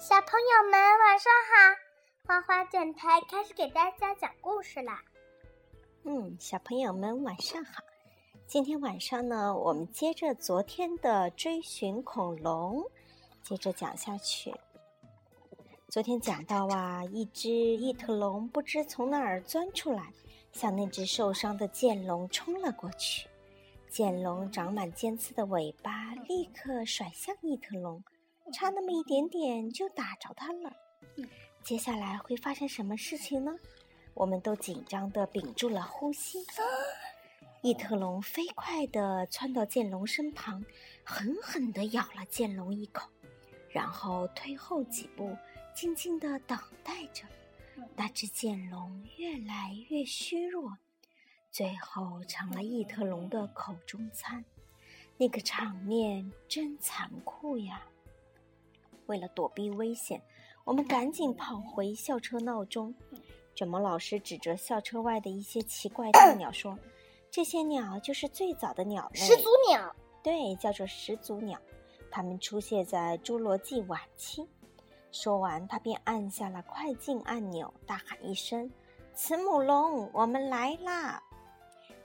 小朋友们晚上好，花花电台开始给大家讲故事啦。嗯，小朋友们晚上好。今天晚上呢，我们接着昨天的追寻恐龙，接着讲下去。昨天讲到啊，一只异特龙不知从哪儿钻出来，向那只受伤的剑龙冲了过去。剑龙长满尖刺的尾巴立刻甩向异特龙，差那么一点点就打着它了。接下来会发生什么事情呢？我们都紧张地屏住了呼吸。异特龙飞快地窜到剑龙身旁，狠狠地咬了剑龙一口，然后退后几步。静静的等待着，那只剑龙越来越虚弱，最后成了异特龙的口中餐。那个场面真残酷呀！为了躲避危险，我们赶紧跑回校车闹钟。卷毛老师指着校车外的一些奇怪大 鸟说：“这些鸟就是最早的鸟类，始祖鸟。对，叫做始祖鸟，它们出现在侏罗纪晚期。”说完，他便按下了快进按钮，大喊一声：“慈母龙，我们来啦！”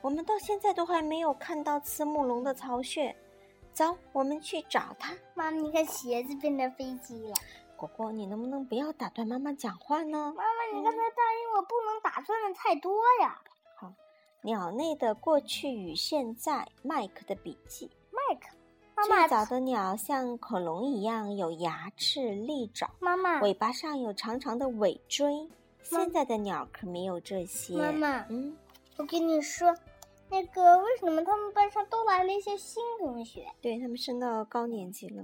我们到现在都还没有看到慈母龙的巢穴，走，我们去找它。妈妈，你看鞋子变成飞机了。果果，你能不能不要打断妈妈讲话呢？妈妈，你刚才答应我不能打断的太多呀。好，鸟类的过去与现在，麦克的笔记。麦克。最早的鸟像恐龙一样有牙齿、利爪，妈妈尾巴上有长长的尾椎。现在的鸟可没有这些。妈妈，嗯，我跟你说，那个为什么他们班上都来了一些新同学？对他们升到高年级了。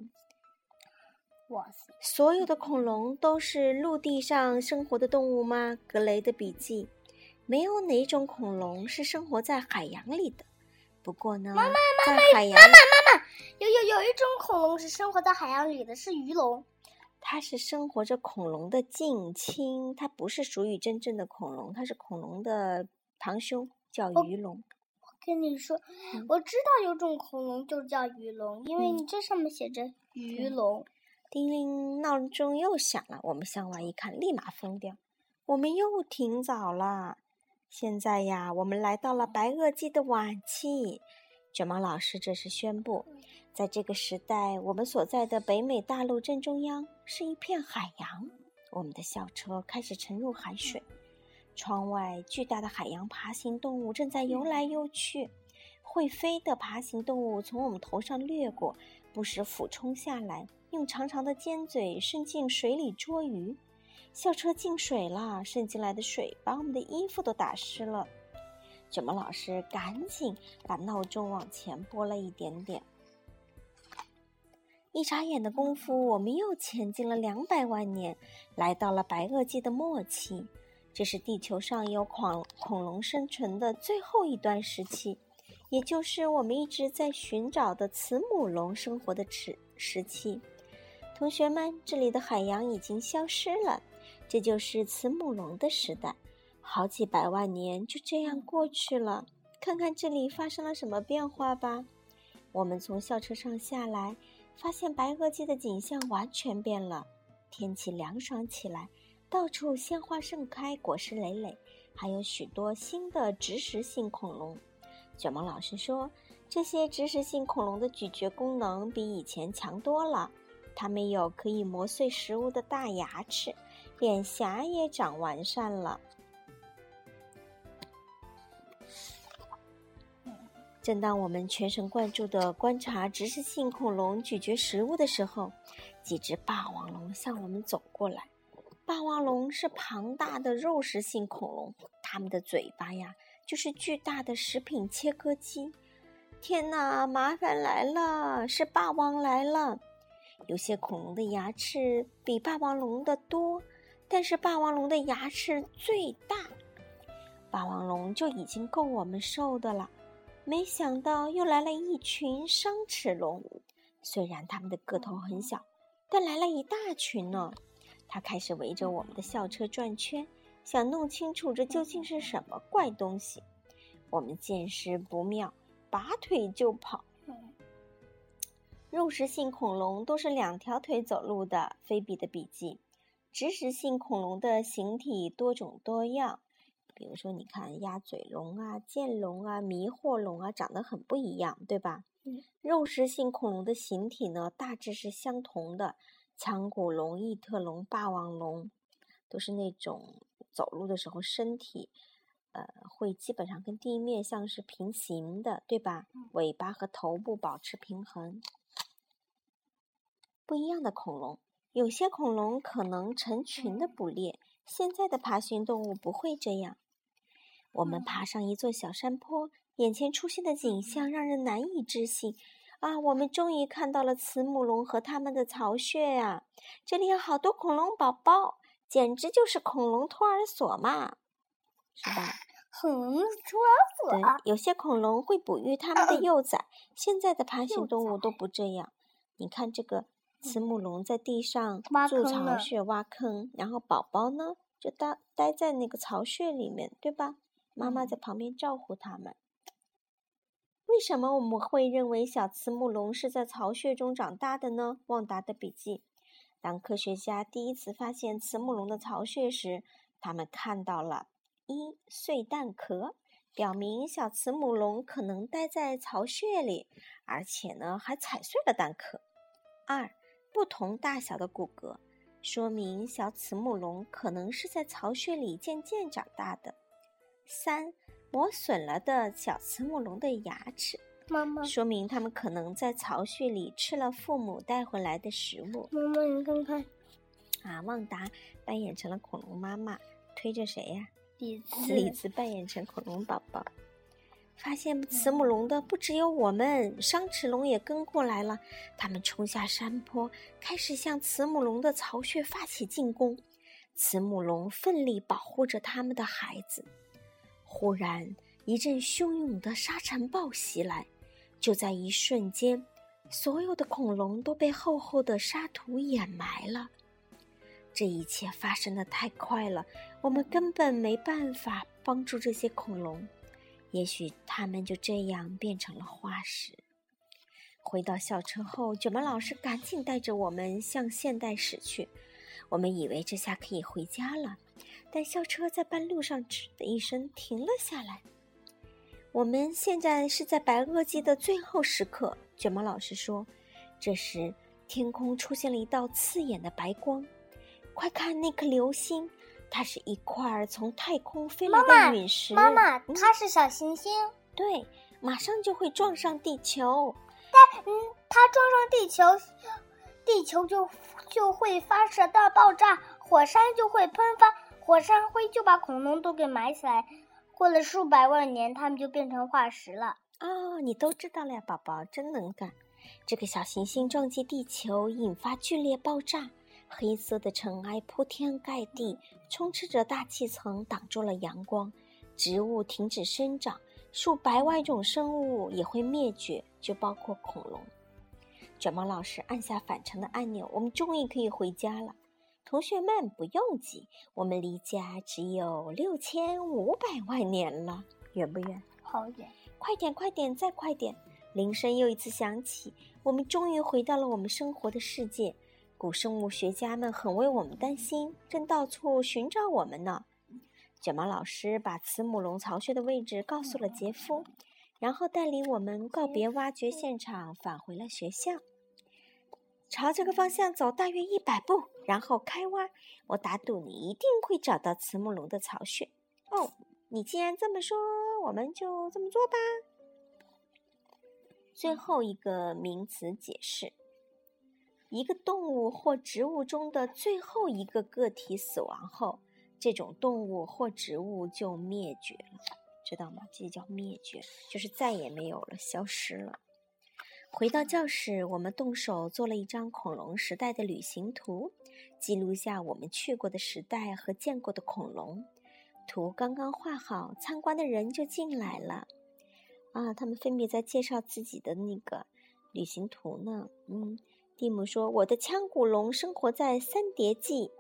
哇塞！所有的恐龙都是陆地上生活的动物吗？格雷的笔记，没有哪种恐龙是生活在海洋里的。不过呢，妈妈，在海洋，妈妈，妈妈，有有有一种恐龙是生活在海洋里的，是鱼龙。它是生活着恐龙的近亲，它不是属于真正的恐龙，它是恐龙的堂兄，叫鱼龙。我跟你说，我知道有种恐龙就叫鱼龙，因为你这上面写着鱼龙。叮铃，闹钟又响了。我们向外一看，立马疯掉。我们又挺早了。现在呀，我们来到了白垩纪的晚期。卷毛老师这时宣布，在这个时代，我们所在的北美大陆正中央是一片海洋。我们的校车开始沉入海水，窗外巨大的海洋爬行动物正在游来游去。会飞的爬行动物从我们头上掠过，不时俯冲下来，用长长的尖嘴伸进水里捉鱼。校车进水了，渗进来的水把我们的衣服都打湿了。卷毛老师赶紧把闹钟往前拨了一点点。一眨眼的功夫，我们又前进了两百万年，来到了白垩纪的末期。这是地球上有恐恐龙生存的最后一段时期，也就是我们一直在寻找的慈母龙生活的时时期。同学们，这里的海洋已经消失了。这就是慈母龙的时代，好几百万年就这样过去了。看看这里发生了什么变化吧。我们从校车上下来，发现白垩纪的景象完全变了。天气凉爽起来，到处鲜花盛开，果实累累，还有许多新的植食性恐龙。卷毛老师说，这些植食性恐龙的咀嚼功能比以前强多了，它们有可以磨碎食物的大牙齿。脸颊也长完善了。正当我们全神贯注的观察植食性恐龙咀嚼食物的时候，几只霸王龙向我们走过来。霸王龙是庞大的肉食性恐龙，它们的嘴巴呀，就是巨大的食品切割机。天哪，麻烦来了，是霸王来了！有些恐龙的牙齿比霸王龙的多。但是霸王龙的牙齿最大，霸王龙就已经够我们受的了。没想到又来了一群双齿龙，虽然它们的个头很小，但来了一大群呢。它开始围着我们的校车转圈，想弄清楚这究竟是什么怪东西。我们见势不妙，拔腿就跑。肉食性恐龙都是两条腿走路的。菲比的笔记。植食性恐龙的形体多种多样，比如说，你看鸭嘴龙啊、剑龙啊、迷惑龙啊，长得很不一样，对吧？嗯。肉食性恐龙的形体呢，大致是相同的。腔骨龙、异特龙、霸王龙，都是那种走路的时候身体，呃，会基本上跟地面像是平行的，对吧？尾巴和头部保持平衡。不一样的恐龙。有些恐龙可能成群的捕猎，现在的爬行动物不会这样。我们爬上一座小山坡，眼前出现的景象让人难以置信。啊，我们终于看到了慈母龙和它们的巢穴呀！这里有好多恐龙宝宝，简直就是恐龙托儿所嘛，是吧？恐龙托儿所。对，有些恐龙会哺育它们的 幼崽，现在的爬行动物都不这样。你看这个。慈母龙在地上筑巢穴、挖坑，然后宝宝呢就待待在那个巢穴里面，对吧？妈妈在旁边照顾它们。为什么我们会认为小慈母龙是在巢穴中长大的呢？旺达的笔记：当科学家第一次发现慈母龙的巢穴时，他们看到了一碎蛋壳，表明小慈母龙可能待在巢穴里，而且呢还踩碎了蛋壳。二不同大小的骨骼，说明小慈母龙可能是在巢穴里渐渐长大的。三，磨损了的小慈母龙的牙齿，妈妈，说明它们可能在巢穴里吃了父母带回来的食物。妈妈，你看看，啊，旺达扮演成了恐龙妈妈，推着谁呀？李子，李子扮演成恐龙宝宝。发现慈母龙的不只有我们，商齿龙也跟过来了。他们冲下山坡，开始向慈母龙的巢穴发起进攻。慈母龙奋力保护着他们的孩子。忽然，一阵汹涌的沙尘暴袭来，就在一瞬间，所有的恐龙都被厚厚的沙土掩埋了。这一切发生的太快了，我们根本没办法帮助这些恐龙。也许他们就这样变成了化石。回到校车后，卷毛老师赶紧带着我们向现代驶去。我们以为这下可以回家了，但校车在半路上“吱”的一声停了下来。我们现在是在白垩纪的最后时刻，卷毛老师说。这时，天空出现了一道刺眼的白光，快看那颗流星！它是一块从太空飞来的陨石。妈妈，它是小行星。对，马上就会撞上地球。但嗯，它撞上地球，地球就就会发射大爆炸，火山就会喷发，火山灰就把恐龙都给埋起来。过了数百万年，它们就变成化石了。哦，你都知道了呀，宝宝真能干。这个小行星撞击地球，引发剧烈爆炸。黑色的尘埃铺天盖地，充斥着大气层，挡住了阳光。植物停止生长，数百万种生物也会灭绝，就包括恐龙。卷毛老师按下返程的按钮，我们终于可以回家了。同学们不用急，我们离家只有六千五百万年了，远不远？好远！快点，快点，再快点！铃声又一次响起，我们终于回到了我们生活的世界。古生物学家们很为我们担心，正到处寻找我们呢。卷毛老师把慈母龙巢穴的位置告诉了杰夫，然后带领我们告别挖掘现场，返回了学校。朝这个方向走大约一百步，然后开挖。我打赌你一定会找到慈母龙的巢穴。哦，你既然这么说，我们就这么做吧。最后一个名词解释。一个动物或植物中的最后一个个体死亡后，这种动物或植物就灭绝了，知道吗？这叫灭绝，就是再也没有了，消失了。回到教室，我们动手做了一张恐龙时代的旅行图，记录下我们去过的时代和见过的恐龙。图刚刚画好，参观的人就进来了。啊，他们分别在介绍自己的那个旅行图呢。嗯。蒂姆说：“我的腔骨龙生活在三叠纪。”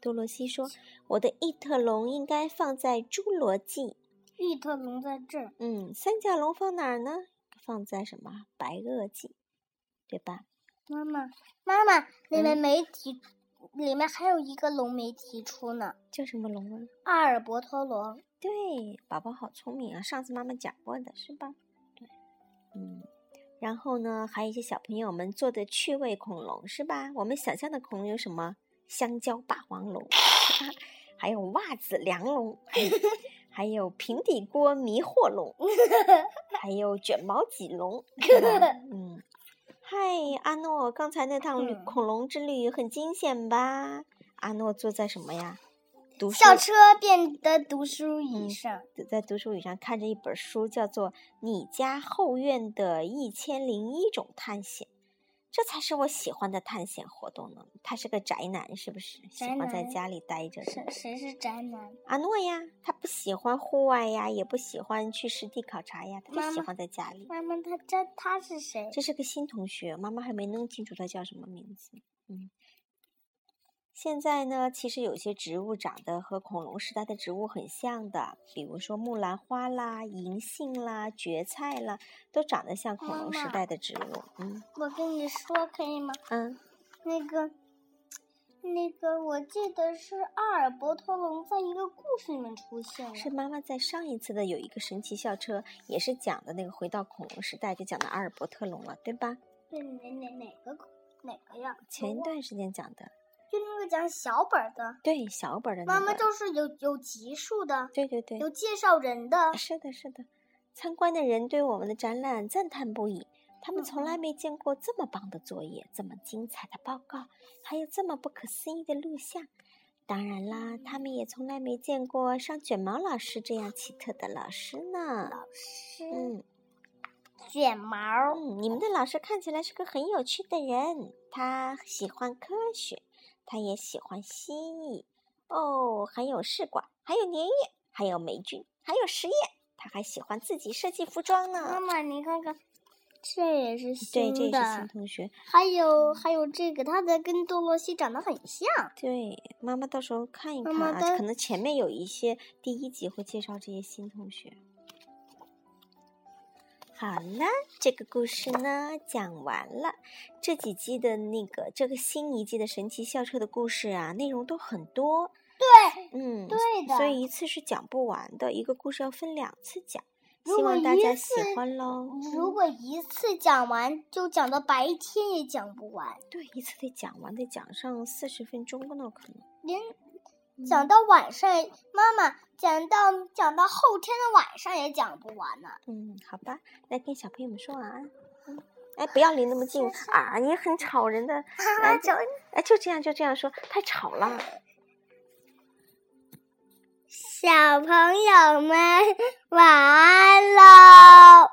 多罗西说：“我的异特龙应该放在侏罗纪。”异特龙在这儿。嗯，三角龙放哪儿呢？放在什么？白垩纪，对吧？妈妈，妈妈，里面没提，里面还有一个龙没提出呢，叫什么龙啊？阿尔伯托龙。对，宝宝好聪明啊！上次妈妈讲过的是吧？对，嗯。然后呢，还有一些小朋友们做的趣味恐龙是吧？我们想象的恐龙有什么？香蕉霸王龙，还有袜子梁龙，还有平底锅迷惑龙，还有卷毛棘龙，嗯。嗨，阿诺，刚才那趟旅恐龙之旅很惊险吧？阿诺坐在什么呀？读书校车变的读书椅上，在读书椅上看着一本书，叫做《你家后院的一千零一种探险》。这才是我喜欢的探险活动呢。他是个宅男，是不是？喜欢在家里待着。谁谁是宅男？阿诺呀，他不喜欢户外呀，也不喜欢去实地考察呀，他就喜欢在家里。妈妈，他这他是谁？这是个新同学，妈妈还没弄清楚他叫什么名字。嗯。现在呢，其实有些植物长得和恐龙时代的植物很像的，比如说木兰花啦、银杏啦、蕨菜啦，都长得像恐龙时代的植物。嗯，我跟你说可以吗？嗯，那个，那个，我记得是阿尔伯特龙在一个故事里面出现了。是妈妈在上一次的有一个神奇校车，也是讲的那个回到恐龙时代，就讲的阿尔伯特龙了，对吧？对，哪哪哪个哪个呀？前一段时间讲的。讲小本的，对小本的，妈妈就是有有集数的，对对对，有介绍人的，是的，是的。参观的人对我们的展览赞叹不已，他们从来没见过这么棒的作业，这么精彩的报告，还有这么不可思议的录像。当然啦，他们也从来没见过像卷毛老师这样奇特的老师呢。老师，嗯，卷毛，嗯，你们的老师看起来是个很有趣的人，他喜欢科学。他也喜欢蜥蜴哦，还有试管，还有粘液，还有霉菌，还有实验。他还喜欢自己设计服装呢。妈妈，你看看，这也是新的。对，这是新同学。还有还有这个，他的跟多萝西长得很像。对，妈妈到时候看一看啊，可能前面有一些第一集会介绍这些新同学。好了，这个故事呢讲完了。这几季的那个这个新一季的神奇校车的故事啊，内容都很多。对，嗯，对的。所以一次是讲不完的，一个故事要分两次讲。希望大家喜欢喽。如果一次讲完，就讲到白天也讲不完。对，一次得讲完，得讲上四十分钟那可能。连。讲到晚上，妈妈讲到讲到后天的晚上也讲不完呢。嗯，好吧，来跟小朋友们说晚安。嗯，哎，不要离那么近啊，你很吵人的。哎，哎，就这样，就这样说，太吵了。小朋友们晚安喽。